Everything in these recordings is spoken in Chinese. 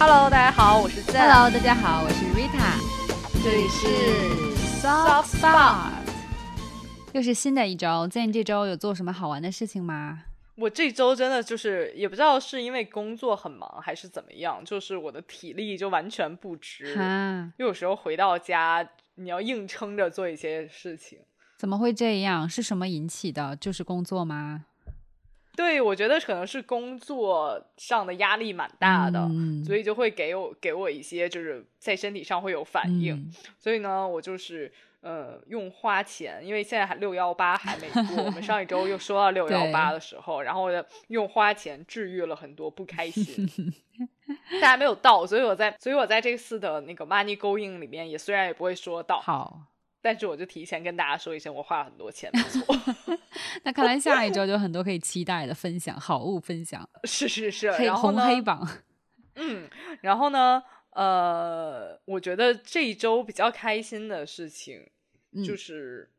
Hello，大家好，我是 z Hello，大家好，我是 Rita，这里是 Soft Spot，又是新的一周。在你这周有做什么好玩的事情吗？我这周真的就是也不知道是因为工作很忙还是怎么样，就是我的体力就完全不支。就有时候回到家，你要硬撑着做一些事情。怎么会这样？是什么引起的？就是工作吗？对，我觉得可能是工作上的压力蛮大的，所以就会给我给我一些就是在身体上会有反应。所以呢，我就是呃用花钱，因为现在还六幺八还没过，我们上一周又说到六幺八的时候，然后我用花钱治愈了很多不开心。但还没有到，所以我在所以我在这次的那个 money going 里面也虽然也不会说到。好。但是我就提前跟大家说一声，我花了很多钱，没错。那看来下一周就很多可以期待的分享，好物分享。是是是，黑红黑榜。嗯，然后呢，呃，我觉得这一周比较开心的事情，就是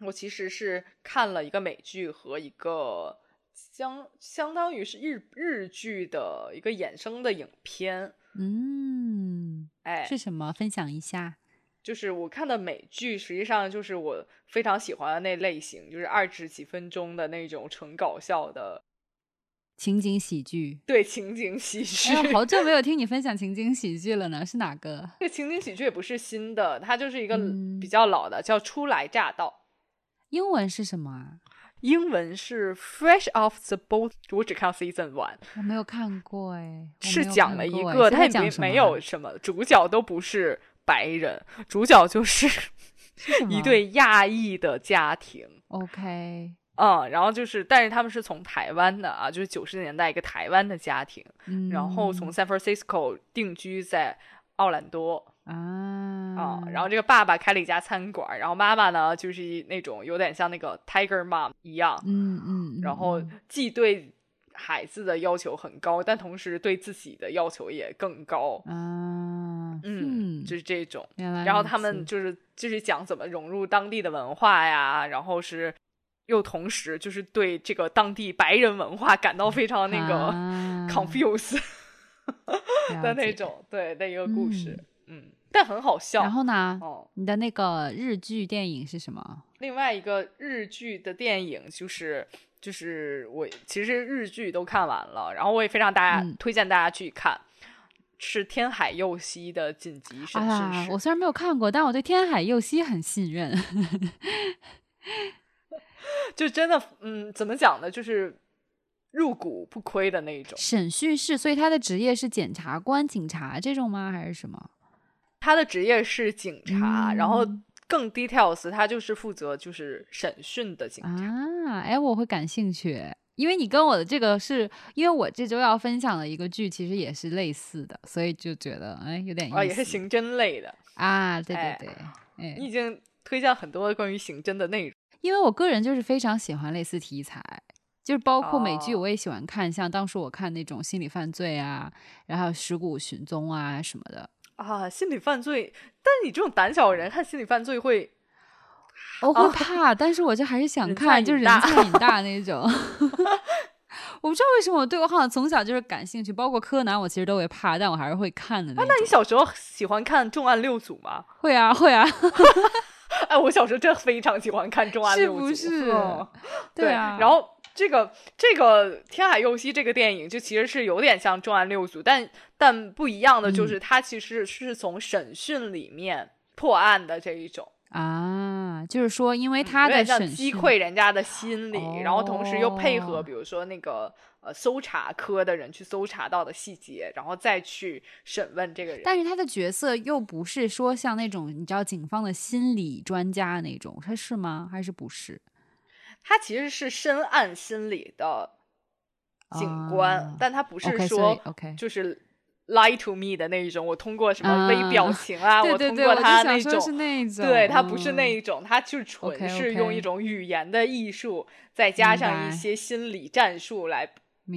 我其实是看了一个美剧和一个相相当于是日日剧的一个衍生的影片。嗯，哎，是什么？分享一下。就是我看的美剧，实际上就是我非常喜欢的那类型，就是二十几分钟的那种纯搞笑的情景喜剧。对，情景喜剧。好久没有 听你分享情景喜剧了呢，是哪个？这情景喜剧也不是新的，它就是一个比较老的，叫《初来乍到》。英文是什么啊？英文是 Fresh Off the Boat。我只看到 Season One，我没有看过哎。是讲了一个，它也没没有什么主角都不是。白人主角就是 一对亚裔的家庭。OK，嗯，然后就是，但是他们是从台湾的啊，就是九十年代一个台湾的家庭，然后从。San Francisco 定居在奥兰多啊。啊，然后这个爸爸开了一家餐馆，然后妈妈呢就是那种有点像那个 Tiger Mom 一样，嗯嗯，然后既对孩子的要求很高，但同时对自己的要求也更高啊，嗯，就是这种。然后他们就是就是讲怎么融入当地的文化呀，然后是又同时就是对这个当地白人文化感到非常那个 confuse 的那种，对的一个故事，嗯，但很好笑。然后呢？哦，你的那个日剧电影是什么？另外一个日剧的电影就是。就是我其实日剧都看完了，然后我也非常大家推荐大家去看，是天海佑希的紧急审讯室。我虽然没有看过，但我对天海佑希很信任。就真的，嗯，怎么讲呢？就是入股不亏的那一种。审讯室，所以他的职业是检察官、警察这种吗？还是什么？他的职业是警察，然后。更 details，他就是负责就是审讯的警察啊，哎，我会感兴趣，因为你跟我的这个是因为我这周要分享的一个剧，其实也是类似的，所以就觉得哎有点意思。啊，也是刑侦类的啊，对对对，哎，你已经推荐很多关于刑侦的内容，因为我个人就是非常喜欢类似题材，就是包括美剧我也喜欢看，像当时我看那种心理犯罪啊，然后尸骨寻踪啊什么的。啊，心理犯罪，但你这种胆小的人看心理犯罪会，我会怕，但是我就还是想看，就是人菜瘾大那种。我不知道为什么我对我好像从小就是感兴趣，包括柯南，我其实都会怕，但我还是会看的。那那你小时候喜欢看《重案六组》吗？会啊，会啊。哎，我小时候真的非常喜欢看《重案六组》，是不是？对啊，然后。这个这个天海佑希这个电影就其实是有点像重案六组，但但不一样的就是它其实是从审讯里面破案的这一种啊，就是说因为他的审击溃人家的心理，然后同时又配合比如说那个呃搜查科的人去搜查到的细节，然后再去审问这个人。但是他的角色又不是说像那种你知道警方的心理专家那种，他是吗？还是不是？他其实是深谙心理的警官，但他不是说就是 lie to me 的那一种。我通过什么微表情啊，我通过他那种，对他不是那一种，他就纯是用一种语言的艺术，再加上一些心理战术来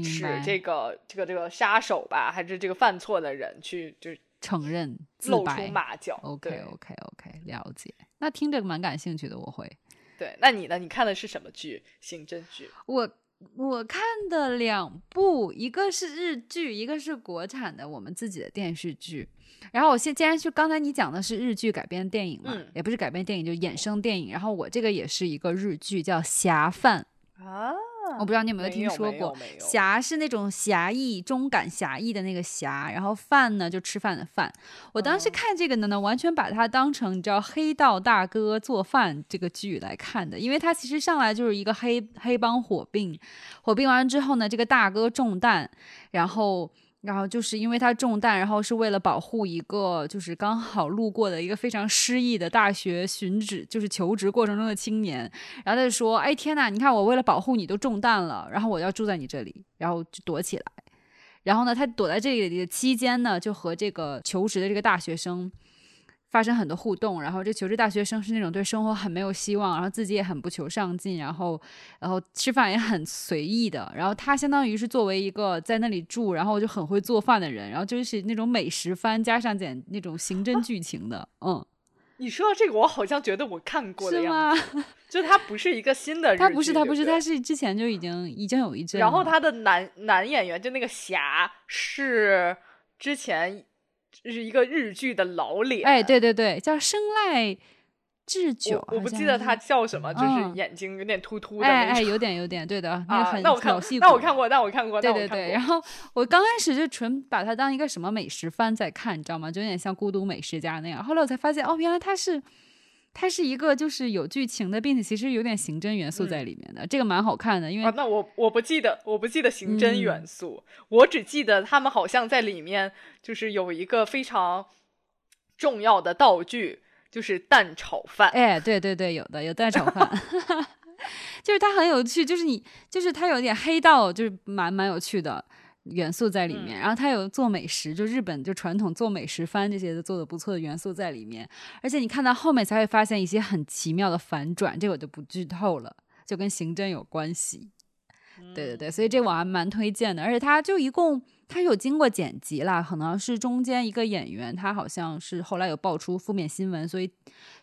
使这个这个这个杀手吧，还是这个犯错的人去就承认露出马脚。OK OK OK，了解。那听着蛮感兴趣的，我会。对，那你呢？你看的是什么剧？刑侦剧？我我看的两部，一个是日剧，一个是国产的我们自己的电视剧。然后我现既然就刚才你讲的是日剧改编电影嘛，也不是改编电影，就衍生电影。然后我这个也是一个日剧，叫《侠饭》啊。我不知道你有没有听说过，侠是那种侠义、忠感、侠义的那个侠，然后饭呢就吃饭的饭。我当时看这个呢，呢完全把它当成你知道黑道大哥做饭这个剧来看的，因为它其实上来就是一个黑黑帮火并，火并完之后呢，这个大哥中弹，然后。然后就是因为他中弹，然后是为了保护一个就是刚好路过的一个非常失意的大学寻址，就是求职过程中的青年。然后他就说：“哎天呐，你看我为了保护你都中弹了，然后我要住在你这里，然后就躲起来。然后呢，他躲在这里的期间呢，就和这个求职的这个大学生。”发生很多互动，然后这求职大学生是那种对生活很没有希望，然后自己也很不求上进，然后，然后吃饭也很随意的，然后他相当于是作为一个在那里住，然后就很会做饭的人，然后就是那种美食番加上点那种刑侦剧情的，嗯。你说到这个，我好像觉得我看过的样子，就他不是一个新的，他不是他不是他是之前就已经已经有一阵，然后他的男男演员就那个侠是之前。是一个日剧的老脸，哎，对对对，叫生濑智久，我不记得他叫什么，就是眼睛有点突突的，哎哎，有点有点，对的，那很老戏骨，那我看过，那我看过，对对对。然后我刚开始就纯把他当一个什么美食番在看，你知道吗？就有点像《孤独美食家》那样。后来我才发现，哦，原来他是。它是一个就是有剧情的，并且其实有点刑侦元素在里面的，这个蛮好看的。因为那我我不记得，我不记得刑侦元素，我只记得他们好像在里面就是有一个非常重要的道具，就是蛋炒饭。哎，对对对，有的有蛋炒饭，就是它很有趣，就是你就是它有点黑道，就是蛮蛮有趣的。元素在里面，然后他有做美食，就日本就传统做美食番这些的做的不错的元素在里面，而且你看到后面才会发现一些很奇妙的反转，这个我就不剧透了，就跟刑侦有关系。对对对，所以这我还蛮推荐的，而且他就一共他有经过剪辑啦，可能是中间一个演员他好像是后来有爆出负面新闻，所以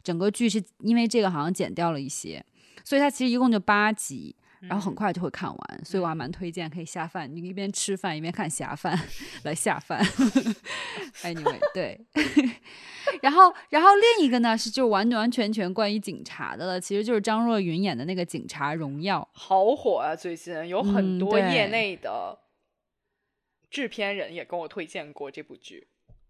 整个剧是因为这个好像剪掉了一些，所以它其实一共就八集。然后很快就会看完，所以我还蛮推荐可以下饭，你一边吃饭一边看侠饭 来下饭。Anyway，对。然后，然后另一个呢是就完完全全关于警察的了，其实就是张若昀演的那个《警察荣耀》，好火啊！最近有很多业内的制片人也跟我推荐过这部剧。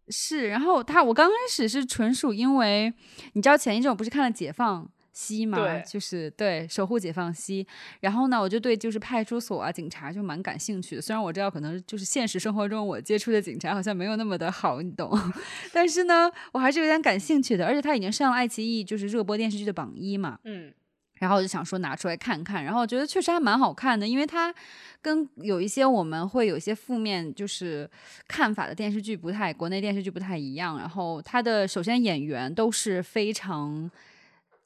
是，然后他我刚开始是纯属因为你知道前一阵我不是看了《解放》。西嘛，就是对守护解放西。然后呢，我就对就是派出所啊、警察就蛮感兴趣的。虽然我知道可能就是现实生活中我接触的警察好像没有那么的好，你懂。但是呢，我还是有点感兴趣的。而且他已经上了爱奇艺就是热播电视剧的榜一嘛。嗯。然后我就想说拿出来看看。然后我觉得确实还蛮好看的，因为它跟有一些我们会有一些负面就是看法的电视剧不太，国内电视剧不太一样。然后它的首先演员都是非常。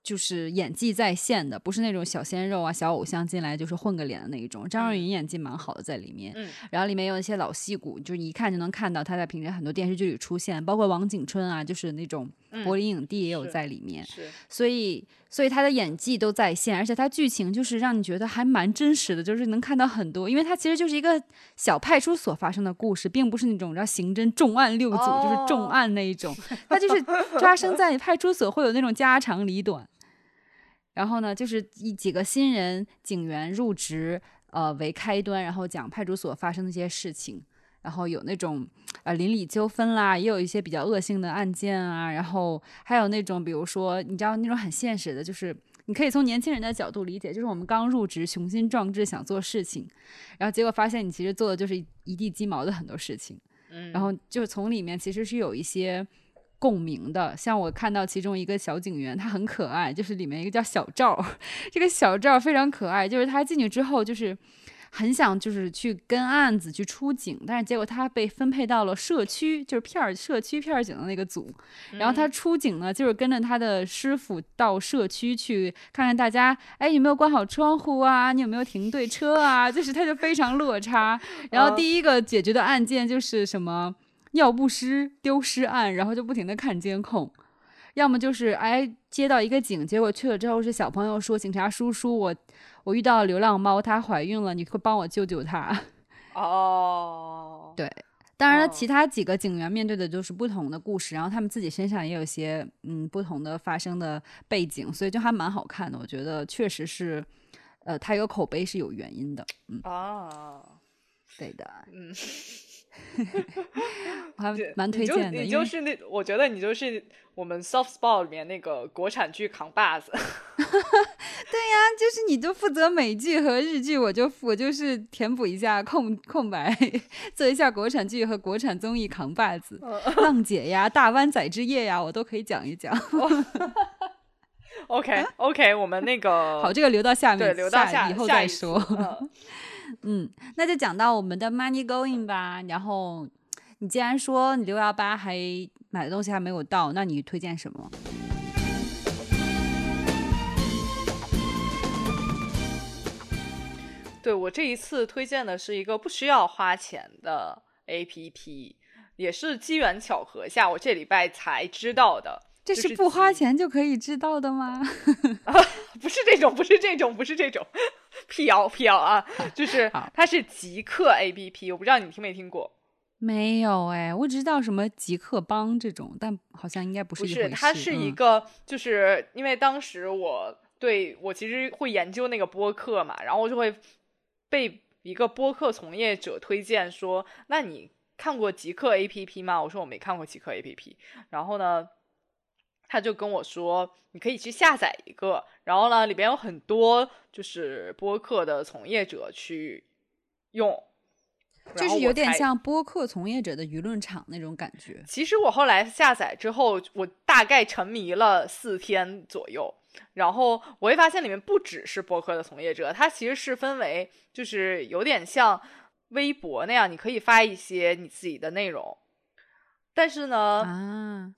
就是演技在线的，不是那种小鲜肉啊、小偶像进来就是混个脸的那一种。张若昀演技蛮好的在里面，嗯，然后里面有一些老戏骨，就是一看就能看到他在平时很多电视剧里出现，包括王景春啊，就是那种柏林影帝也有在里面，是，所以所以他的演技都在线，而且他剧情就是让你觉得还蛮真实的，就是能看到很多，因为他其实就是一个小派出所发生的故事，并不是那种叫刑侦重案六组，就是重案那一种，他就是 发生在派出所会有那种家长里短。然后呢，就是一几个新人警员入职，呃为开端，然后讲派出所发生的一些事情，然后有那种呃邻里纠纷啦，也有一些比较恶性的案件啊，然后还有那种比如说你知道那种很现实的，就是你可以从年轻人的角度理解，就是我们刚入职，雄心壮志想做事情，然后结果发现你其实做的就是一地鸡毛的很多事情，嗯，然后就从里面其实是有一些。共鸣的，像我看到其中一个小警员，他很可爱，就是里面一个叫小赵，这个小赵非常可爱，就是他进去之后就是很想就是去跟案子去出警，但是结果他被分配到了社区，就是片儿社区片儿警的那个组，然后他出警呢，就是跟着他的师傅到社区去看看大家，哎有没有关好窗户啊，你有没有停对车啊，就是他就非常落差，然后第一个解决的案件就是什么。尿不湿丢失案，然后就不停的看监控，要么就是哎接到一个警，结果去了之后是小朋友说警察叔叔，我我遇到流浪猫，它怀孕了，你会帮我救救它？哦，对，当然了，其他几个警员面对的就是不同的故事，然后他们自己身上也有些嗯不同的发生的背景，所以就还蛮好看的。我觉得确实是，呃，它有口碑是有原因的。嗯哦，对的，嗯。我还蛮推荐的，你就是那，我觉得你就是我们 soft spot 里面那个国产剧扛把子。对呀，就是你就负责美剧和日剧，我就我就是填补一下空空白，做一下国产剧和国产综艺扛把子。浪姐呀，大湾仔之夜呀，我都可以讲一讲。OK OK，我们那个好，这个留到下面，对，留到下以后再说。嗯，那就讲到我们的 money going 吧。然后，你既然说你六幺八还买的东西还没有到，那你推荐什么？对我这一次推荐的是一个不需要花钱的 APP，也是机缘巧合下我这礼拜才知道的。这是不花钱就可以知道的吗？啊不是这种，不是这种，不是这种。辟谣辟谣啊！就是它是极客 A P P，我不知道你听没听过。没有哎，我只知道什么极客帮这种，但好像应该不是一回事。它是一个，就是因为当时我对我其实会研究那个播客嘛，然后我就会被一个播客从业者推荐说：“那你看过极客 A P P 吗？”我说我没看过极客 A P P。然后呢？他就跟我说：“你可以去下载一个，然后呢，里边有很多就是播客的从业者去用，就是有点像播客从业者的舆论场那种感觉。其实我后来下载之后，我大概沉迷了四天左右，然后我会发现里面不只是播客的从业者，它其实是分为就是有点像微博那样，你可以发一些你自己的内容，但是呢，啊。”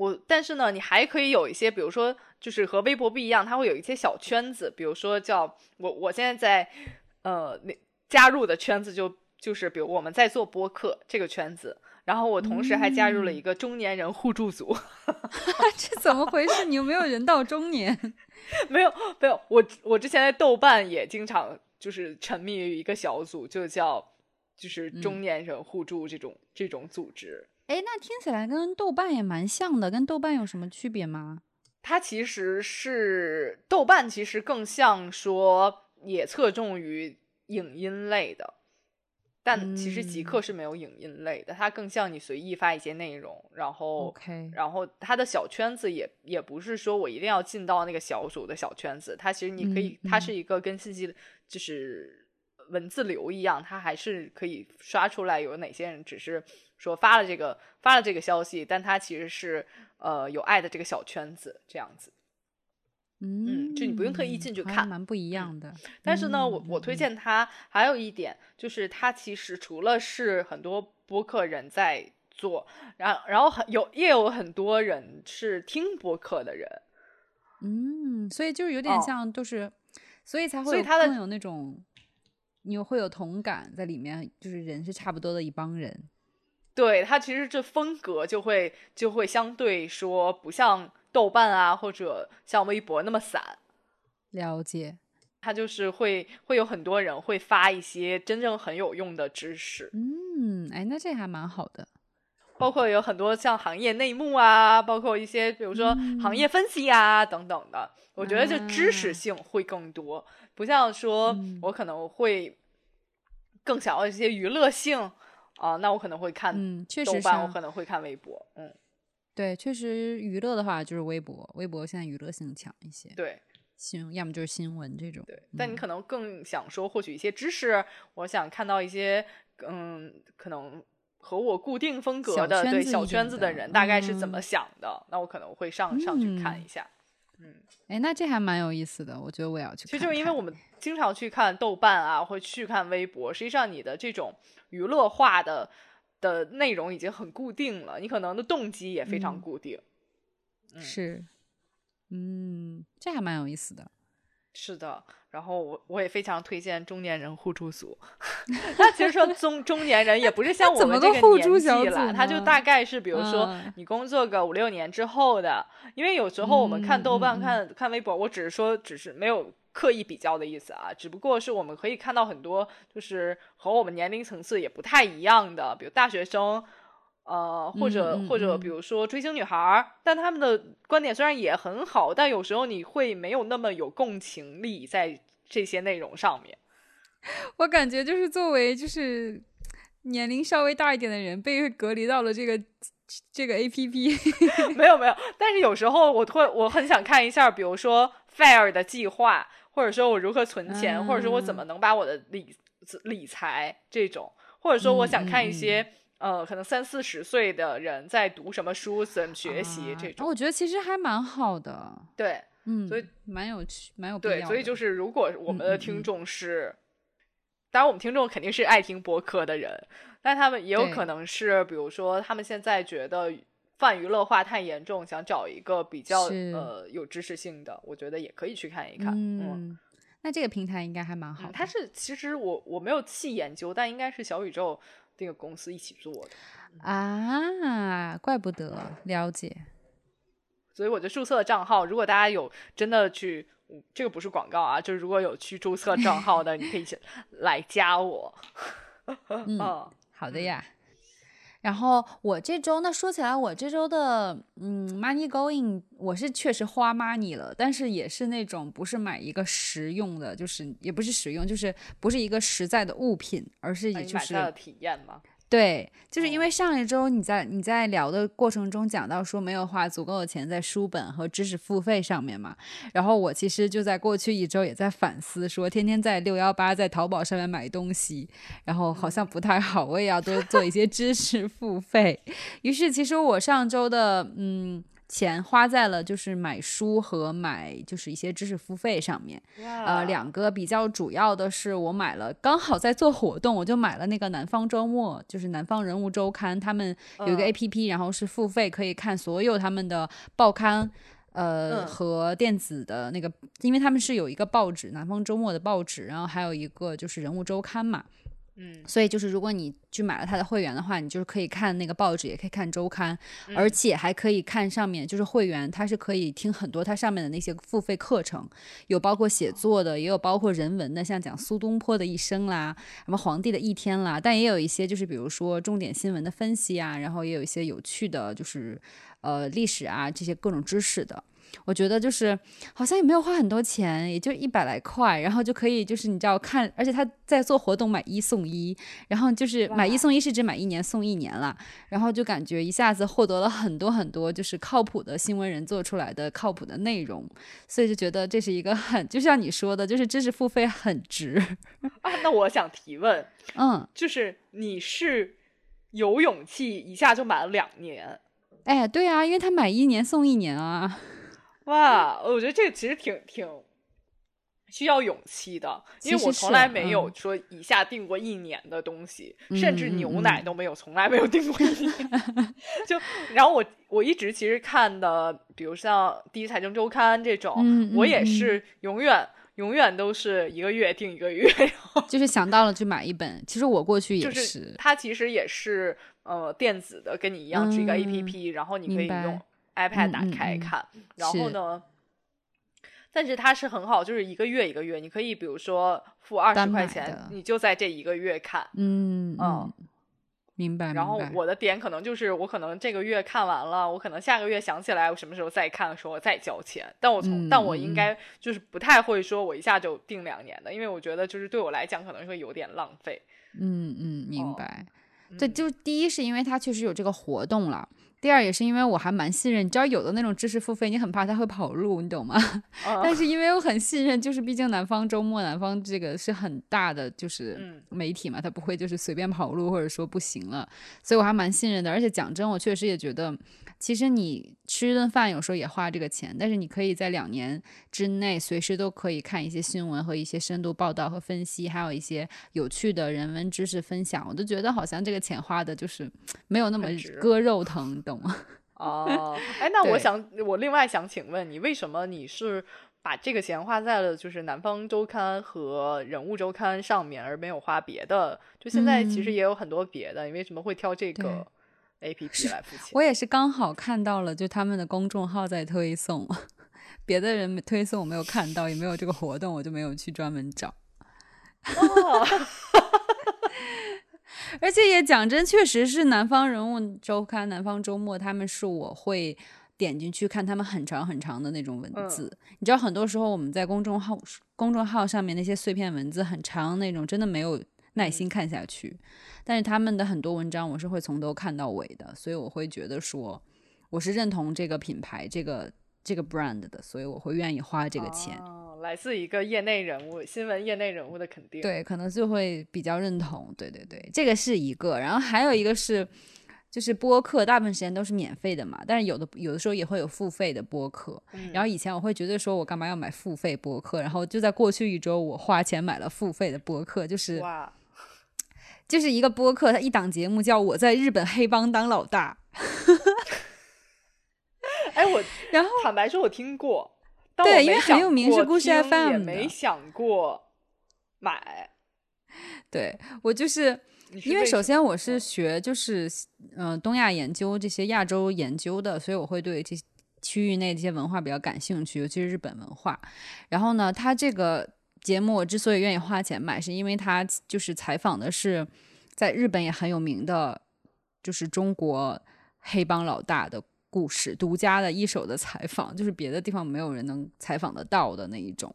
我但是呢，你还可以有一些，比如说，就是和微博不一样，它会有一些小圈子，比如说叫我我现在在呃那加入的圈子就就是比如我们在做播客这个圈子，然后我同时还加入了一个中年人互助组，这怎么回事？你有没有人到中年？没有没有，我我之前在豆瓣也经常就是沉迷于一个小组，就叫就是中年人互助这种这种组织。哎，那听起来跟豆瓣也蛮像的，跟豆瓣有什么区别吗？它其实是豆瓣，其实更像说也侧重于影音类的，但其实极客是没有影音类的，它更像你随意发一些内容，然后然后它的小圈子也也不是说我一定要进到那个小组的小圈子，它其实你可以，它是一个跟信息就是文字流一样，它还是可以刷出来有哪些人只是。说发了这个发了这个消息，但他其实是呃有爱的这个小圈子这样子，嗯，就你不用特意进去看，蛮不一样的。但是呢，我我推荐他还有一点，就是他其实除了是很多播客人在做，然后然后很有也有很多人是听播客的人，嗯，所以就是有点像就是，所以才会他的更有那种你会有同感在里面，就是人是差不多的一帮人。对它其实这风格就会就会相对说不像豆瓣啊或者像微博那么散，了解，它就是会会有很多人会发一些真正很有用的知识，嗯，哎，那这还蛮好的，包括有很多像行业内幕啊，包括一些比如说行业分析啊等等的，我觉得这知识性会更多，不像说我可能会更想要一些娱乐性。啊，那我可能会看豆瓣，我可能会看微博。嗯，对，确实娱乐的话就是微博，微博现在娱乐性强一些。对，新要么就是新闻这种。对，但你可能更想说获取一些知识，我想看到一些嗯，可能和我固定风格的对小圈子的人大概是怎么想的，那我可能会上上去看一下。嗯，哎，那这还蛮有意思的，我觉得我也要去。其实就是因为我们经常去看豆瓣啊，会去看微博，实际上你的这种。娱乐化的的内容已经很固定了，你可能的动机也非常固定。是，嗯，这还蛮有意思的。是的。然后我我也非常推荐中年人互助组。那其实说中中年人也不是像我们这个年纪了，他就大概是比如说你工作个五六年之后的。因为有时候我们看豆瓣、看看微博，我只是说只是没有刻意比较的意思啊，只不过是我们可以看到很多就是和我们年龄层次也不太一样的，比如大学生。呃，或者或者比如说追星女孩，但他们的观点虽然也很好，但有时候你会没有那么有共情力在这些内容上面。我感觉就是作为就是年龄稍微大一点的人，被隔离到了这个这个 A P P。没有没有，但是有时候我会我很想看一下，比如说 Fair 的计划，或者说我如何存钱，或者说我怎么能把我的理理财这种，或者说我想看一些。呃，可能三四十岁的人在读什么书，怎么学习这种，我觉得其实还蛮好的。对，嗯，所以蛮有趣，蛮有对，所以就是如果我们的听众是，当然我们听众肯定是爱听播客的人，但他们也有可能是，比如说他们现在觉得泛娱乐化太严重，想找一个比较呃有知识性的，我觉得也可以去看一看。嗯，那这个平台应该还蛮好。它是其实我我没有细研究，但应该是小宇宙。这个公司一起做的啊，怪不得了解。所以我就注册了账号。如果大家有真的去，这个不是广告啊，就是如果有去注册账号的，你可以 来加我。嗯，好的呀。然后我这周，那说起来，我这周的嗯，money going，我是确实花 money 了，但是也是那种不是买一个实用的，就是也不是实用，就是不是一个实在的物品，而是也就是体验吗？对，就是因为上一周你在你在聊的过程中讲到说没有花足够的钱在书本和知识付费上面嘛，然后我其实就在过去一周也在反思，说天天在六幺八在淘宝上面买东西，然后好像不太好，我也要多做一些知识付费。于是其实我上周的嗯。钱花在了就是买书和买就是一些知识付费上面，呃，两个比较主要的是我买了，刚好在做活动，我就买了那个南方周末，就是南方人物周刊，他们有一个 A P P，然后是付费可以看所有他们的报刊，呃和电子的那个，因为他们是有一个报纸，南方周末的报纸，然后还有一个就是人物周刊嘛。嗯，所以就是如果你去买了他的会员的话，你就是可以看那个报纸，也可以看周刊，而且还可以看上面就是会员，他是可以听很多他上面的那些付费课程，有包括写作的，也有包括人文的，像讲苏东坡的一生啦，什么皇帝的一天啦，但也有一些就是比如说重点新闻的分析啊，然后也有一些有趣的，就是呃历史啊这些各种知识的。我觉得就是好像也没有花很多钱，也就一百来块，然后就可以就是你知道看，而且他在做活动买一送一，然后就是买一送一是指买一年送一年了，然后就感觉一下子获得了很多很多就是靠谱的新闻人做出来的靠谱的内容，所以就觉得这是一个很就像你说的，就是知识付费很值 啊。那我想提问，嗯，就是你是有勇气一下就买了两年？哎，对啊，因为他买一年送一年啊。哇，我觉得这个其实挺挺需要勇气的，因为我从来没有说一下订过一年的东西，甚至牛奶都没有，从来没有订过一年。就然后我我一直其实看的，比如像《第一财经周刊》这种，我也是永远永远都是一个月订一个月，就是想到了就买一本。其实我过去也是，它其实也是呃电子的，跟你一样是一个 A P P，然后你可以用。iPad 打开看，然后呢？但是它是很好，就是一个月一个月，你可以比如说付二十块钱，你就在这一个月看。嗯嗯，明白。然后我的点可能就是，我可能这个月看完了，我可能下个月想起来我什么时候再看的时候我再交钱。但我从但我应该就是不太会说我一下就定两年的，因为我觉得就是对我来讲可能会有点浪费。嗯嗯，明白。对，就第一是因为它确实有这个活动了。第二也是因为我还蛮信任，你知道有的那种知识付费，你很怕他会跑路，你懂吗？但是因为我很信任，就是毕竟南方周末，南方这个是很大的就是媒体嘛，它不会就是随便跑路或者说不行了，所以我还蛮信任的。而且讲真，我确实也觉得。其实你吃一顿饭有时候也花这个钱，但是你可以在两年之内随时都可以看一些新闻和一些深度报道和分析，还有一些有趣的人文知识分享。我都觉得好像这个钱花的就是没有那么割肉疼，懂吗？哦，哎，那我想我另外想请问你，为什么你是把这个钱花在了就是南方周刊和人物周刊上面，而没有花别的。就现在其实也有很多别的，你为什么会挑这个 A P P 来付钱？我也是刚好看到了，就他们的公众号在推送，别的人推送我没有看到，也没有这个活动，我就没有去专门找。哦，而且也讲真，确实是南方人物周刊、南方周末，他们是我会。点进去看他们很长很长的那种文字，你知道，很多时候我们在公众号公众号上面那些碎片文字很长那种，真的没有耐心看下去。但是他们的很多文章我是会从头看到尾的，所以我会觉得说我是认同这个品牌、这个这个 brand 的，所以我会愿意花这个钱。来自一个业内人物、新闻业内人物的肯定，对，可能就会比较认同。对对对，这个是一个，然后还有一个是。就是播客，大部分时间都是免费的嘛，但是有的有的时候也会有付费的播客。然后以前我会觉得说，我干嘛要买付费播客？然后就在过去一周，我花钱买了付费的播客，就是哇就是一个播客，它一档节目叫《我在日本黑帮当老大》。哎，我然后坦白说，我听过，对，因为很有名，是故事 FM，也没想过买。对我就是。因为首先我是学就是嗯东亚研究这些亚洲研究的，所以我会对这些区域内这些文化比较感兴趣，尤其是日本文化。然后呢，他这个节目我之所以愿意花钱买，是因为他就是采访的是在日本也很有名的，就是中国黑帮老大的故事，独家的一手的采访，就是别的地方没有人能采访得到的那一种。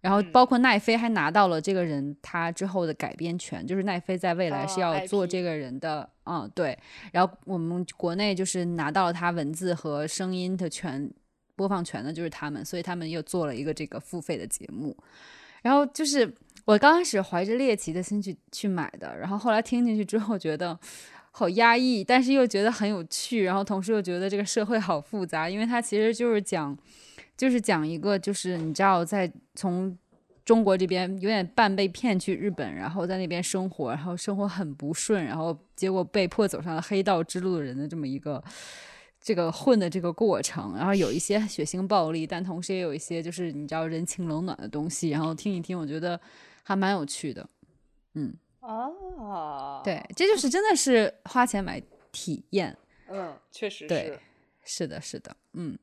然后包括奈飞还拿到了这个人他之后的改编权，就是奈飞在未来是要做这个人的，嗯，对。然后我们国内就是拿到了他文字和声音的权播放权的，就是他们，所以他们又做了一个这个付费的节目。然后就是我刚开始怀着猎奇的心去去买的，然后后来听进去之后觉得好压抑，但是又觉得很有趣，然后同时又觉得这个社会好复杂，因为它其实就是讲。就是讲一个，就是你知道，在从中国这边有点半被骗去日本，然后在那边生活，然后生活很不顺，然后结果被迫走上了黑道之路的人的这么一个这个混的这个过程，然后有一些血腥暴力，但同时也有一些就是你知道人情冷暖的东西，然后听一听，我觉得还蛮有趣的，嗯，哦，对，这就是真的是花钱买体验，嗯，确实是，是的，是的，嗯。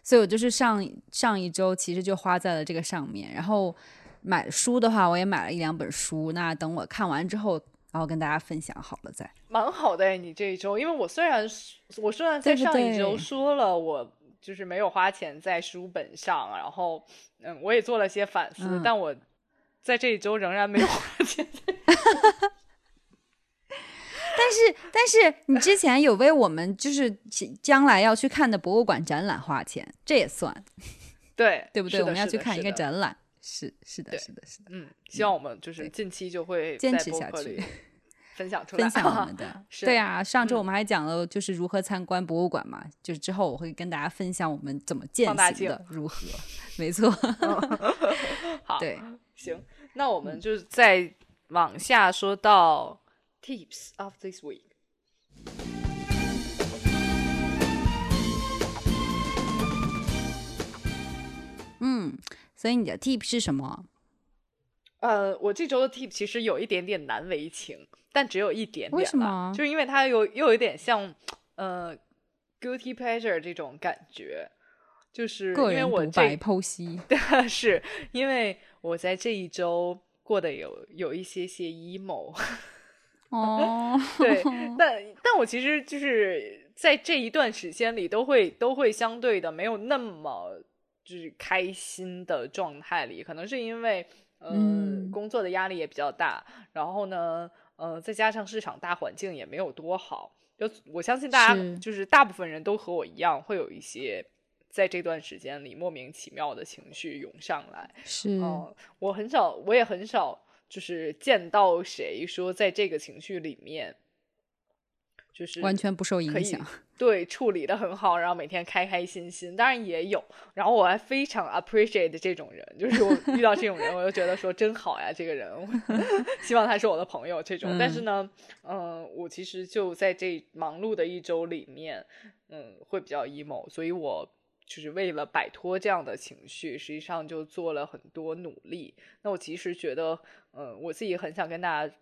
所以我就是上上一周其实就花在了这个上面，然后买书的话，我也买了一两本书。那等我看完之后，然后跟大家分享好了再。蛮好的，你这一周，因为我虽然我虽然在上一周说了我就是没有花钱在书本上，然后嗯，我也做了些反思，但我在这一周仍然没有花钱。但是，但是你之前有为我们就是将来要去看的博物馆展览花钱，这也算，对对不对？我们要去看一个展览，是是的，是的，是的。嗯，希望我们就是近期就会坚持下去，分享出来，分享我们的。对啊，上周我们还讲了就是如何参观博物馆嘛，就是之后我会跟大家分享我们怎么践行的如何，没错。好，对，行，那我们就再往下说到。Tips of this week。嗯，所以你的 tip 是什么？呃，我这周的 tip 其实有一点点难为情，但只有一点点。为什么？就是因为它有又有一点像呃 guilty pleasure 这种感觉，就是因为我白剖析，是因为我在这一周过得有有一些些 emo。哦，对，但但我其实就是在这一段时间里，都会都会相对的没有那么就是开心的状态里，可能是因为嗯。工作的压力也比较大，然后呢，呃，再加上市场大环境也没有多好，就我相信大家就是大部分人都和我一样，会有一些在这段时间里莫名其妙的情绪涌上来。是，我很少，我也很少。就是见到谁说在这个情绪里面，就是完全不受影响，对处理的很好，然后每天开开心心。当然也有，然后我还非常 appreciate 这种人，就是我遇到这种人，我就觉得说真好呀，这个人，希望他是我的朋友这种。但是呢，嗯，我其实就在这忙碌的一周里面，嗯，会比较 emo，所以我就是为了摆脱这样的情绪，实际上就做了很多努力。那我其实觉得，嗯，我自己很想跟大家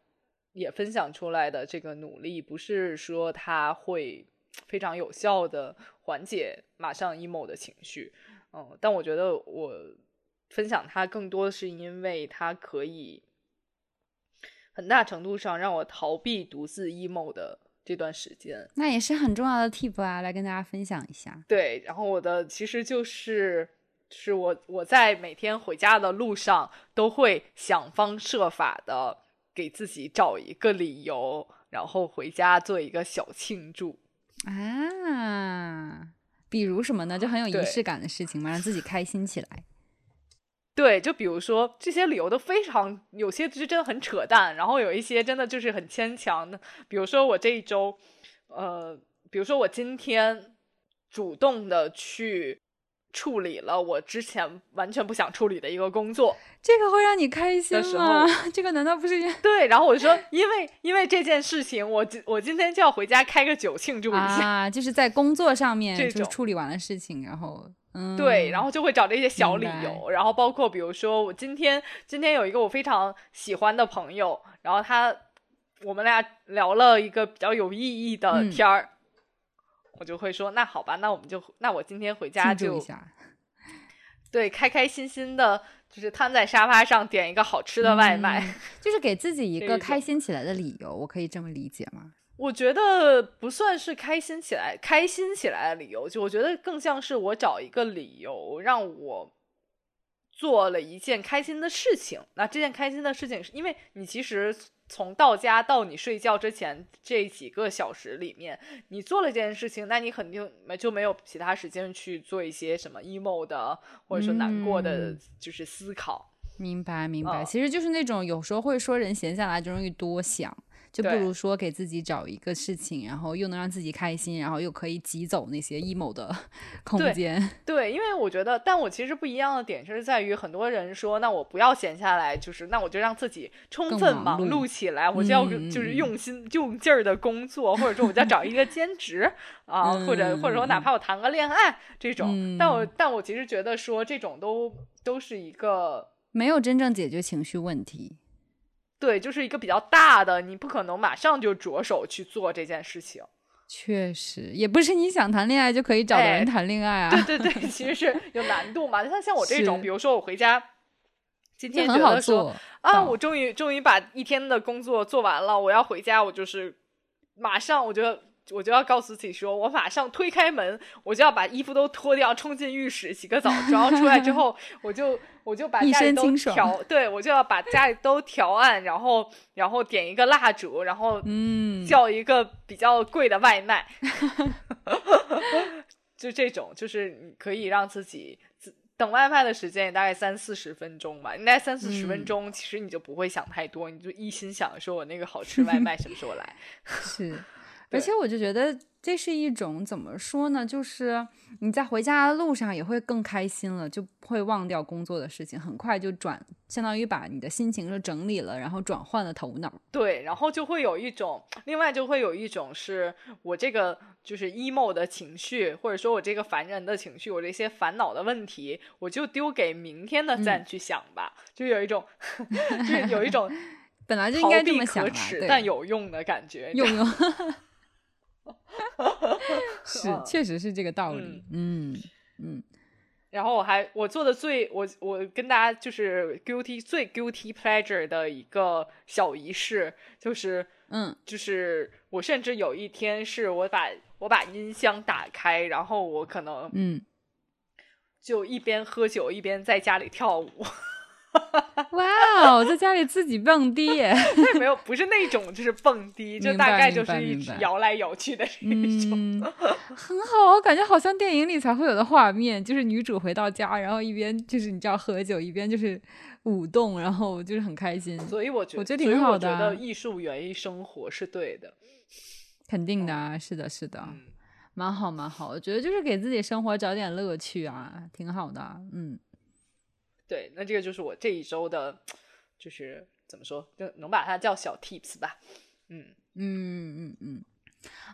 也分享出来的这个努力，不是说它会非常有效的缓解马上 emo 的情绪，嗯，但我觉得我分享它更多是因为它可以很大程度上让我逃避独自 emo 的。这段时间，那也是很重要的 tip 啊，来跟大家分享一下。对，然后我的其实就是，是我我在每天回家的路上，都会想方设法的给自己找一个理由，然后回家做一个小庆祝啊。比如什么呢？就很有仪式感的事情嘛，让自己开心起来。对，就比如说这些理由都非常，有些是真的很扯淡，然后有一些真的就是很牵强的。比如说我这一周，呃，比如说我今天主动的去处理了我之前完全不想处理的一个工作，这个会让你开心吗？这个难道不是 对？然后我就说，因为因为这件事情，我今我今天就要回家开个酒庆祝一下，就是在工作上面就是处理完了事情，然后。对，然后就会找这些小理由，然后包括比如说我今天今天有一个我非常喜欢的朋友，然后他我们俩聊了一个比较有意义的天儿，我就会说那好吧，那我们就那我今天回家就对开开心心的，就是瘫在沙发上点一个好吃的外卖，就是给自己一个开心起来的理由，我可以这么理解吗？我觉得不算是开心起来、开心起来的理由，就我觉得更像是我找一个理由让我做了一件开心的事情。那这件开心的事情是因为你其实从到家到你睡觉之前这几个小时里面，你做了这件事情，那你肯定没就没有其他时间去做一些什么 emo 的或者说难过的，就是思考。明白，明白，其实就是那种有时候会说人闲下来就容易多想。就不如说给自己找一个事情，然后又能让自己开心，然后又可以挤走那些 emo 的 空间。对，因为我觉得，但我其实不一样的点就是在于，很多人说，那我不要闲下来，就是那我就让自己充分忙碌起来，我就要就是用心用劲儿的工作，或者说我就要找一个兼职啊，或者或者说哪怕我谈个恋爱这种。但我但我其实觉得说这种都都是一个没有真正解决情绪问题。对，就是一个比较大的，你不可能马上就着手去做这件事情。确实，也不是你想谈恋爱就可以找的人谈恋爱啊。对对对，其实是有难度嘛。像像我这种，比如说我回家，今天觉得说啊，我终于终于把一天的工作做完了，我要回家，我就是马上，我觉得。我就要告诉自己说，我马上推开门，我就要把衣服都脱掉，冲进浴室洗个澡，然后出来之后，我就我就把家里都调，对我就要把家里都调暗，然后然后点一个蜡烛，然后嗯，叫一个比较贵的外卖，就这种，就是你可以让自己等外卖的时间也大概三四十分钟吧，应该三四十分钟，其实你就不会想太多，你就一心想说我那个好吃外卖什么时候来，是。而且我就觉得这是一种怎么说呢？就是你在回家的路上也会更开心了，就会忘掉工作的事情，很快就转，相当于把你的心情就整理了，然后转换了头脑。对，然后就会有一种，另外就会有一种是我这个就是 emo 的情绪，或者说我这个烦人的情绪，我这些烦恼的问题，我就丢给明天的赞去想吧，就有一种，就有一种本来就应该这么想但有用的感觉，用用。是，确实是这个道理。嗯嗯。然后我还我做的最我我跟大家就是 guilty 最 guilty pleasure 的一个小仪式，就是嗯，就是我甚至有一天是我把我把音箱打开，然后我可能嗯，就一边喝酒一边在家里跳舞。哇哦，在家里自己蹦迪，没有，不是那种，就是蹦迪，就大概就是一直摇来摇去的那种，很好，我感觉好像电影里才会有的画面，就是女主回到家，然后一边就是你知道喝酒，一边就是舞动，然后就是很开心。所以我觉得，我觉得挺好的。我觉得艺术源于生活是对的，肯定的啊，是的，是的，蛮好，蛮好。我觉得就是给自己生活找点乐趣啊，挺好的，嗯。对，那这个就是我这一周的，就是怎么说，就能把它叫小 tips 吧。嗯嗯嗯嗯。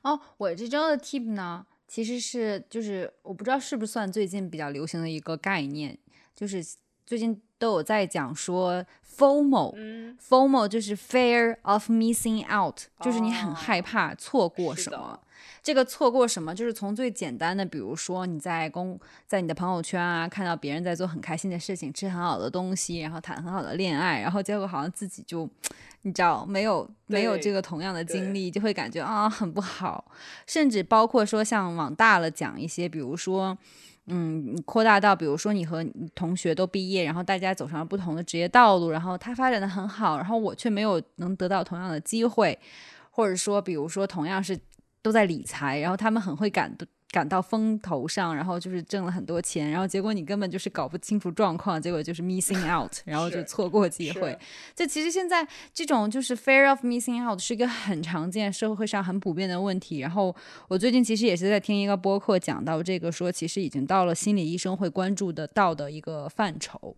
哦，我这周的 tip 呢，其实是就是我不知道是不是算最近比较流行的一个概念，就是最近都有在讲说 FOMO，FOMO 就是 fear of missing out，就是你很害怕错过什么。这个错过什么，就是从最简单的，比如说你在公在你的朋友圈啊，看到别人在做很开心的事情，吃很好的东西，然后谈很好的恋爱，然后结果好像自己就，你知道没有没有这个同样的经历，就会感觉啊很不好。甚至包括说像往大了讲一些，比如说，嗯，扩大到比如说你和同学都毕业，然后大家走上了不同的职业道路，然后他发展的很好，然后我却没有能得到同样的机会，或者说比如说同样是。都在理财，然后他们很会赶赶到风头上，然后就是挣了很多钱，然后结果你根本就是搞不清楚状况，结果就是 missing out，然后就错过机会。就其实现在这种就是 fear of missing out 是一个很常见、社会上很普遍的问题。然后我最近其实也是在听一个播客讲到这个，说其实已经到了心理医生会关注的到的一个范畴。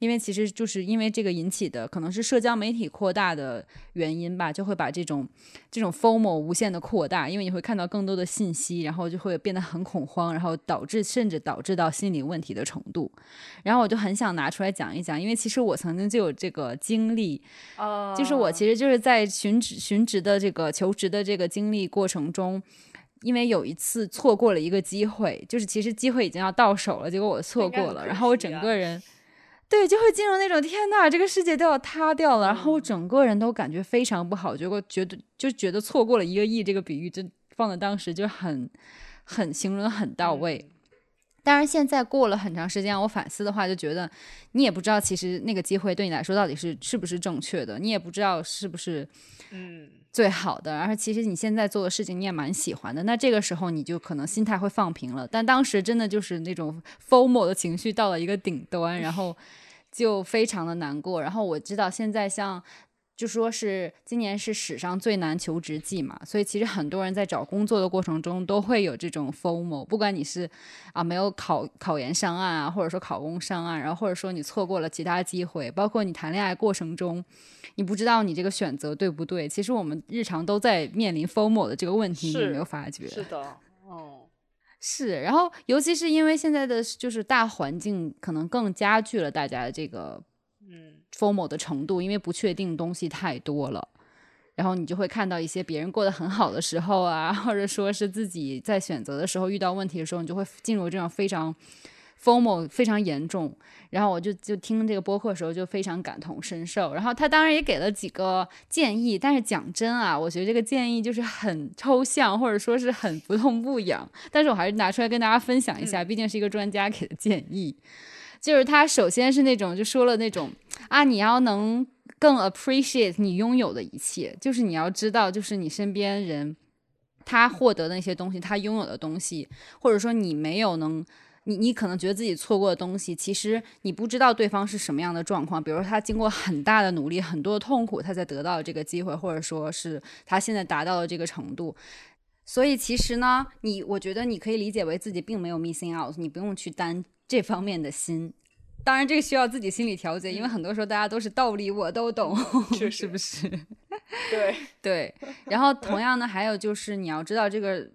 因为其实就是因为这个引起的，可能是社交媒体扩大的原因吧，就会把这种这种 FOMO 无限的扩大，因为你会看到更多的信息，然后就会变得很恐慌，然后导致甚至导致到心理问题的程度。然后我就很想拿出来讲一讲，因为其实我曾经就有这个经历，就是我其实就是在寻职寻职的这个求职的这个经历过程中，因为有一次错过了一个机会，就是其实机会已经要到手了，结果我错过了，然后我整个人。对，就会进入那种天呐，这个世界都要塌掉了，然后我整个人都感觉非常不好，结果觉得就觉得错过了一个亿，这个比喻就放在当时就很很形容的很到位。当然，现在过了很长时间，我反思的话，就觉得你也不知道其实那个机会对你来说到底是是不是正确的，你也不知道是不是嗯最好的。而其实你现在做的事情你也蛮喜欢的，那这个时候你就可能心态会放平了。但当时真的就是那种 formal 的情绪到了一个顶端，然后。就非常的难过，然后我知道现在像，就说是今年是史上最难求职季嘛，所以其实很多人在找工作的过程中都会有这种 FOMO，不管你是啊没有考考研上岸啊，或者说考公上岸，然后或者说你错过了其他机会，包括你谈恋爱过程中，你不知道你这个选择对不对，其实我们日常都在面临 FOMO 的这个问题，你有没有发觉？是的，哦。是，然后尤其是因为现在的就是大环境可能更加剧了大家的这个嗯。formal 的程度，因为不确定东西太多了，然后你就会看到一些别人过得很好的时候啊，或者说是自己在选择的时候遇到问题的时候，你就会进入这种非常。formal 非常严重，然后我就就听这个播客的时候就非常感同身受，然后他当然也给了几个建议，但是讲真啊，我觉得这个建议就是很抽象，或者说是很不痛不痒，但是我还是拿出来跟大家分享一下，毕竟是一个专家给的建议，就是他首先是那种就说了那种啊，你要能更 appreciate 你拥有的一切，就是你要知道，就是你身边人他获得的那些东西，他拥有的东西，或者说你没有能。你你可能觉得自己错过的东西，其实你不知道对方是什么样的状况。比如说他经过很大的努力、很多的痛苦，他才得到这个机会，或者说是他现在达到了这个程度。所以其实呢，你我觉得你可以理解为自己并没有 missing out，你不用去担这方面的心。当然这个需要自己心理调节，因为很多时候大家都是道理我都懂，是不是？对 对。然后同样呢，还有就是你要知道，这个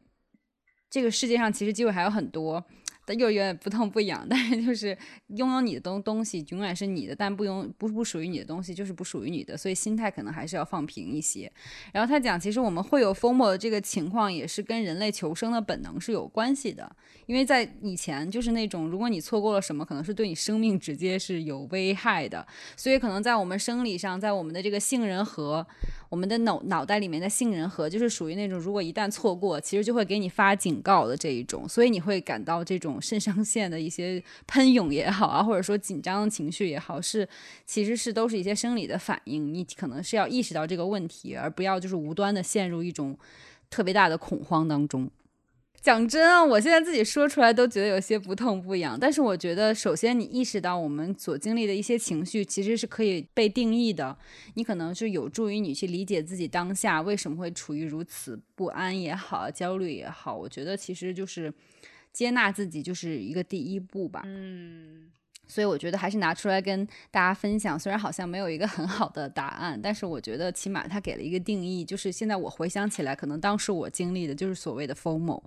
这个世界上其实机会还有很多。但又有点不痛不痒，但是就是拥有你的东东西永远是你的，但不拥不不属于你的东西就是不属于你的，所以心态可能还是要放平一些。然后他讲，其实我们会有 FOMO 的这个情况，也是跟人类求生的本能是有关系的。因为在以前就是那种，如果你错过了什么，可能是对你生命直接是有危害的，所以可能在我们生理上，在我们的这个杏仁核。我们的脑脑袋里面的杏仁核就是属于那种，如果一旦错过，其实就会给你发警告的这一种，所以你会感到这种肾上腺的一些喷涌也好啊，或者说紧张的情绪也好，是其实是都是一些生理的反应，你可能是要意识到这个问题，而不要就是无端的陷入一种特别大的恐慌当中。讲真啊，我现在自己说出来都觉得有些不痛不痒。但是我觉得，首先你意识到我们所经历的一些情绪其实是可以被定义的。你可能是有助于你去理解自己当下为什么会处于如此不安也好、焦虑也好。我觉得其实就是接纳自己就是一个第一步吧。嗯，所以我觉得还是拿出来跟大家分享。虽然好像没有一个很好的答案，但是我觉得起码他给了一个定义。就是现在我回想起来，可能当时我经历的就是所谓的 FOMO。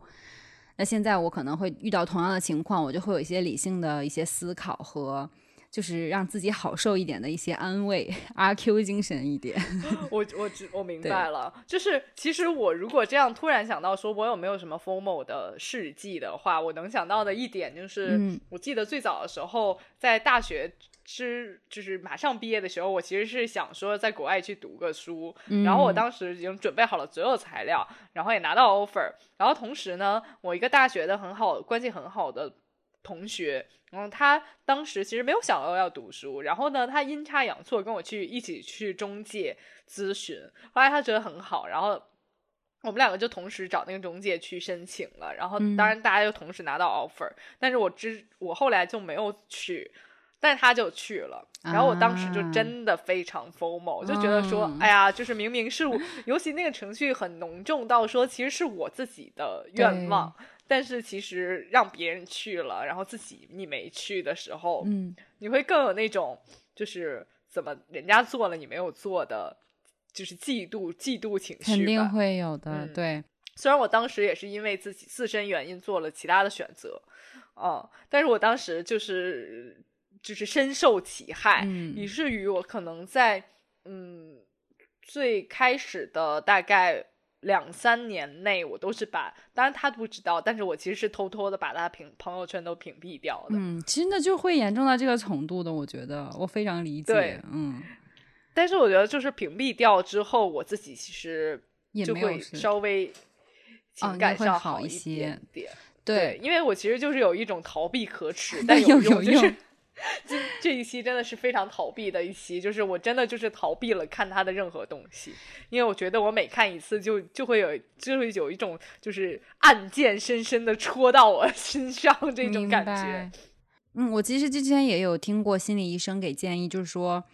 那现在我可能会遇到同样的情况，我就会有一些理性的一些思考和。就是让自己好受一点的一些安慰，阿 Q 精神一点。我我我明白了，就是其实我如果这样突然想到说，我有没有什么 formal 的事迹的话，我能想到的一点就是，我记得最早的时候在大学之就是马上毕业的时候，我其实是想说在国外去读个书，然后我当时已经准备好了所有材料，然后也拿到 offer，然后同时呢，我一个大学的很好关系很好的同学。然后他当时其实没有想到要读书，然后呢，他阴差阳错跟我去一起去中介咨询，后来他觉得很好，然后我们两个就同时找那个中介去申请了，然后当然大家就同时拿到 offer，但是我之我后来就没有去，但是他就去了，然后我当时就真的非常 formal，就觉得说，哎呀，就是明明是我，尤其那个程序很浓重到说，其实是我自己的愿望。但是其实让别人去了，然后自己你没去的时候，嗯，你会更有那种就是怎么人家做了你没有做的，就是嫉妒嫉妒情绪，肯定会有的。对，虽然我当时也是因为自己自身原因做了其他的选择，嗯，但是我当时就是就是深受其害，以至于我可能在嗯最开始的大概。两三年内，我都是把，当然他不知道，但是我其实是偷偷的把他屏朋友圈都屏蔽掉的。嗯，其实那就会严重到这个程度的，我觉得我非常理解。对嗯，但是我觉得就是屏蔽掉之后，我自己其实就会稍微情感上好一些点。对，因为我其实就是有一种逃避可耻，但有用，就是。这这一期真的是非常逃避的一期，就是我真的就是逃避了看他的任何东西，因为我觉得我每看一次就就会有就会有一种就是暗箭深深的戳到我身上 这种感觉。嗯，我其实之前也有听过心理医生给建议，就是说。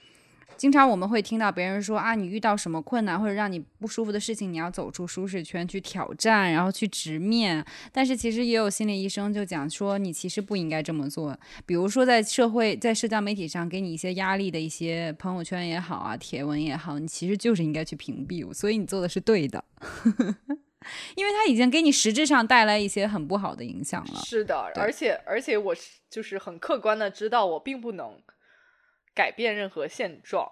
经常我们会听到别人说啊，你遇到什么困难或者让你不舒服的事情，你要走出舒适圈去挑战，然后去直面。但是其实也有心理医生就讲说，你其实不应该这么做。比如说在社会、在社交媒体上给你一些压力的一些朋友圈也好啊，帖文也好，你其实就是应该去屏蔽。所以你做的是对的，因为它已经给你实质上带来一些很不好的影响了。是的，而且而且我是就是很客观的知道，我并不能。改变任何现状，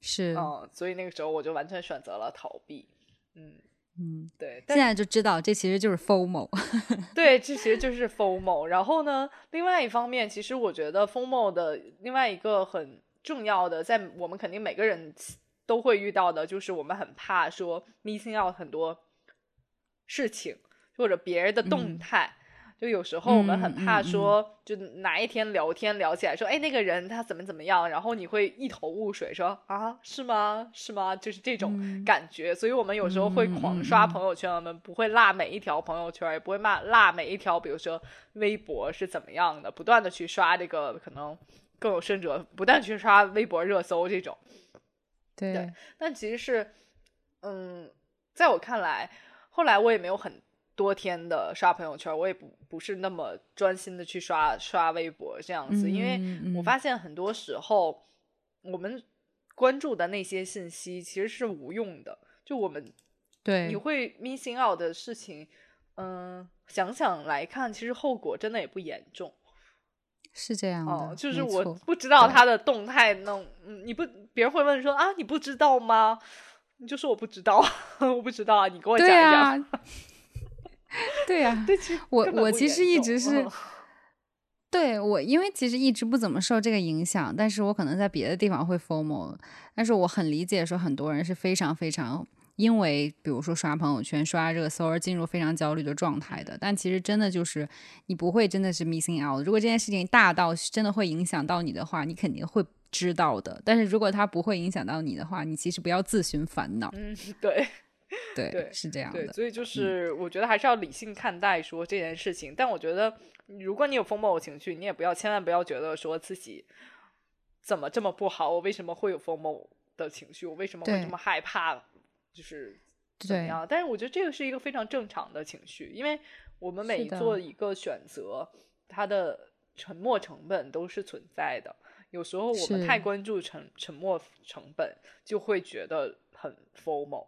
是嗯，所以那个时候我就完全选择了逃避，嗯嗯，对，现在就知道这其实就是 FOMO，对，这其实就是 FOMO。然后呢，另外一方面，其实我觉得 FOMO 的另外一个很重要的，在我们肯定每个人都会遇到的，就是我们很怕说 missing out 很多事情或者别人的动态。就有时候我们很怕说，就哪一天聊天聊起来说，哎，那个人他怎么怎么样，然后你会一头雾水，说啊，是吗？是吗？就是这种感觉，所以我们有时候会狂刷朋友圈，我们不会落每一条朋友圈，也不会骂落每一条，比如说微博是怎么样的，不断的去刷这个，可能更有甚者，不断去刷微博热搜这种。对，但其实是，嗯，在我看来，后来我也没有很。多天的刷朋友圈，我也不不是那么专心的去刷刷微博这样子，因为我发现很多时候我们关注的那些信息其实是无用的，就我们对。你会 missing out 的事情，嗯，想想来看，其实后果真的也不严重，是这样的，就是我不知道他的动态，弄，你不别人会问说啊，你不知道吗？你就说我不知道，我不知道啊，你给我讲一讲。对呀，我我其实一直是，对我因为其实一直不怎么受这个影响，但是我可能在别的地方会 formal，但是我很理解说很多人是非常非常因为比如说刷朋友圈、刷热搜而进入非常焦虑的状态的，但其实真的就是你不会真的是 missing out。如果这件事情大到真的会影响到你的话，你肯定会知道的。但是如果它不会影响到你的话，你其实不要自寻烦恼。嗯，对。对，是这样的。对，所以就是我觉得还是要理性看待说这件事情。但我觉得，如果你有风暴情绪，你也不要千万不要觉得说自己怎么这么不好，我为什么会有风暴的情绪？我为什么会这么害怕？就是怎么样？但是我觉得这个是一个非常正常的情绪，因为我们每做一个选择，它的沉没成本都是存在的。有时候我们太关注沉沉没成本，就会觉得很 formal。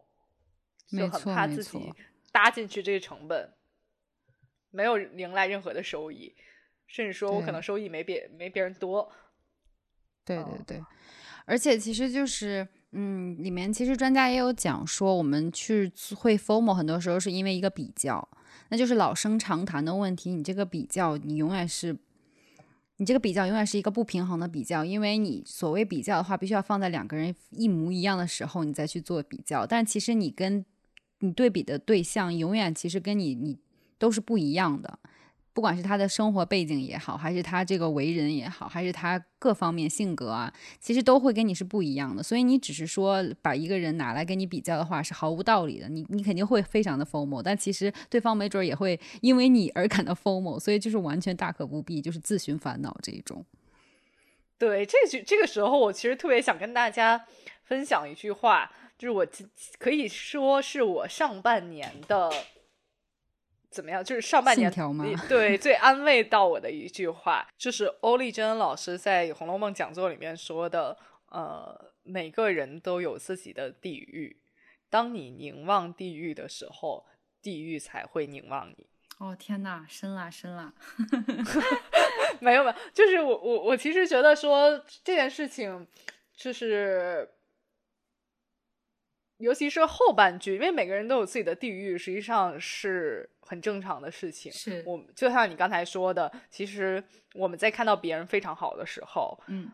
就很怕自己搭进去这个成本，没有迎来任何的收益，甚至说我可能收益没别没别人多。对对对，而且其实就是，嗯，里面其实专家也有讲说，我们去会 formal 很多时候是因为一个比较，那就是老生常谈的问题。你这个比较，你永远是，你这个比较永远是一个不平衡的比较，因为你所谓比较的话，必须要放在两个人一模一样的时候，你再去做比较。但其实你跟你对比的对象，永远其实跟你你都是不一样的。不管是他的生活背景也好，还是他这个为人也好，还是他各方面性格啊，其实都会跟你是不一样的。所以你只是说把一个人拿来跟你比较的话，是毫无道理的。你你肯定会非常的 formal，但其实对方没准也会因为你而感到 formal，所以就是完全大可不必，就是自寻烦恼这一种。对，这句这个时候，我其实特别想跟大家分享一句话，就是我可以说是我上半年的。怎么样？就是上半年对最安慰到我的一句话，就是欧丽珍老师在《红楼梦》讲座里面说的：“呃，每个人都有自己的地狱，当你凝望地狱的时候，地狱才会凝望你。”哦，天哪，深了深了！没有没有，就是我我我其实觉得说这件事情，就是。尤其是后半句，因为每个人都有自己的地狱，实际上是很正常的事情。是我就像你刚才说的，其实我们在看到别人非常好的时候，嗯，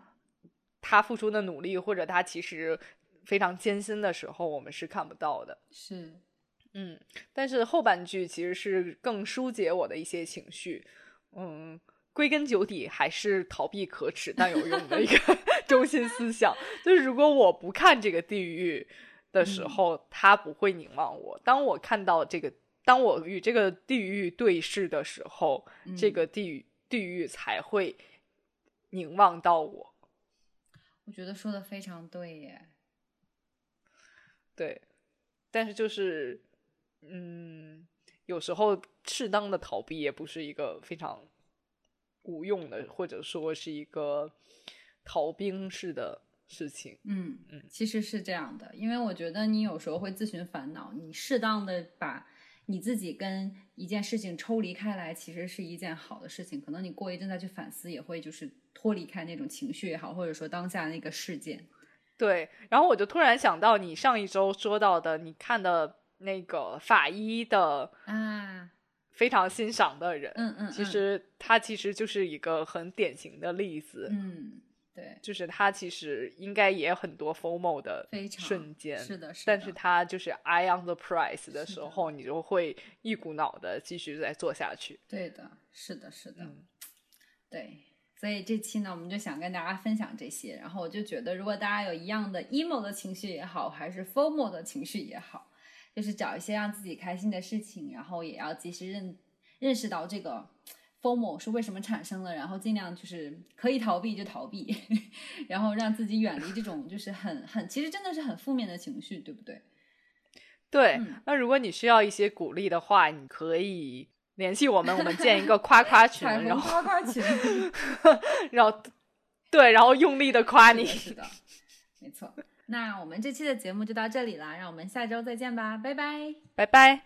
他付出的努力或者他其实非常艰辛的时候，我们是看不到的。是，嗯，但是后半句其实是更疏解我的一些情绪。嗯，归根究底还是逃避可耻但有用的一个 中心思想，就是如果我不看这个地狱。的时候，他不会凝望我。当我看到这个，当我与这个地狱对视的时候，这个地狱地狱才会凝望到我。我觉得说的非常对耶。对，但是就是，嗯，有时候适当的逃避也不是一个非常无用的，或者说是一个逃兵式的。事情，嗯嗯，其实是这样的，因为我觉得你有时候会自寻烦恼，你适当的把你自己跟一件事情抽离开来，其实是一件好的事情。可能你过一阵再去反思，也会就是脱离开那种情绪也好，或者说当下那个事件。对，然后我就突然想到你上一周说到的，你看的那个法医的啊，非常欣赏的人，嗯嗯，其实他其实就是一个很典型的例子，嗯。对，就是他其实应该也很多 formal 的瞬间，是的，是的。但是他就是 eye on the price 的时候，你就会一股脑的继续再做下去。对的，是的，是的。对，所以这期呢，我们就想跟大家分享这些。然后我就觉得，如果大家有一样的 emo 的情绪也好，还是 formal 的情绪也好，就是找一些让自己开心的事情，然后也要及时认认识到这个。FOMO 是为什么产生的？然后尽量就是可以逃避就逃避，然后让自己远离这种就是很很其实真的是很负面的情绪，对不对？对。那如果你需要一些鼓励的话，你可以联系我们，我们建一个夸夸群，然后夸夸群，然后对，然后用力的夸你。是的，没错。那我们这期的节目就到这里啦，让我们下周再见吧，拜拜，拜拜。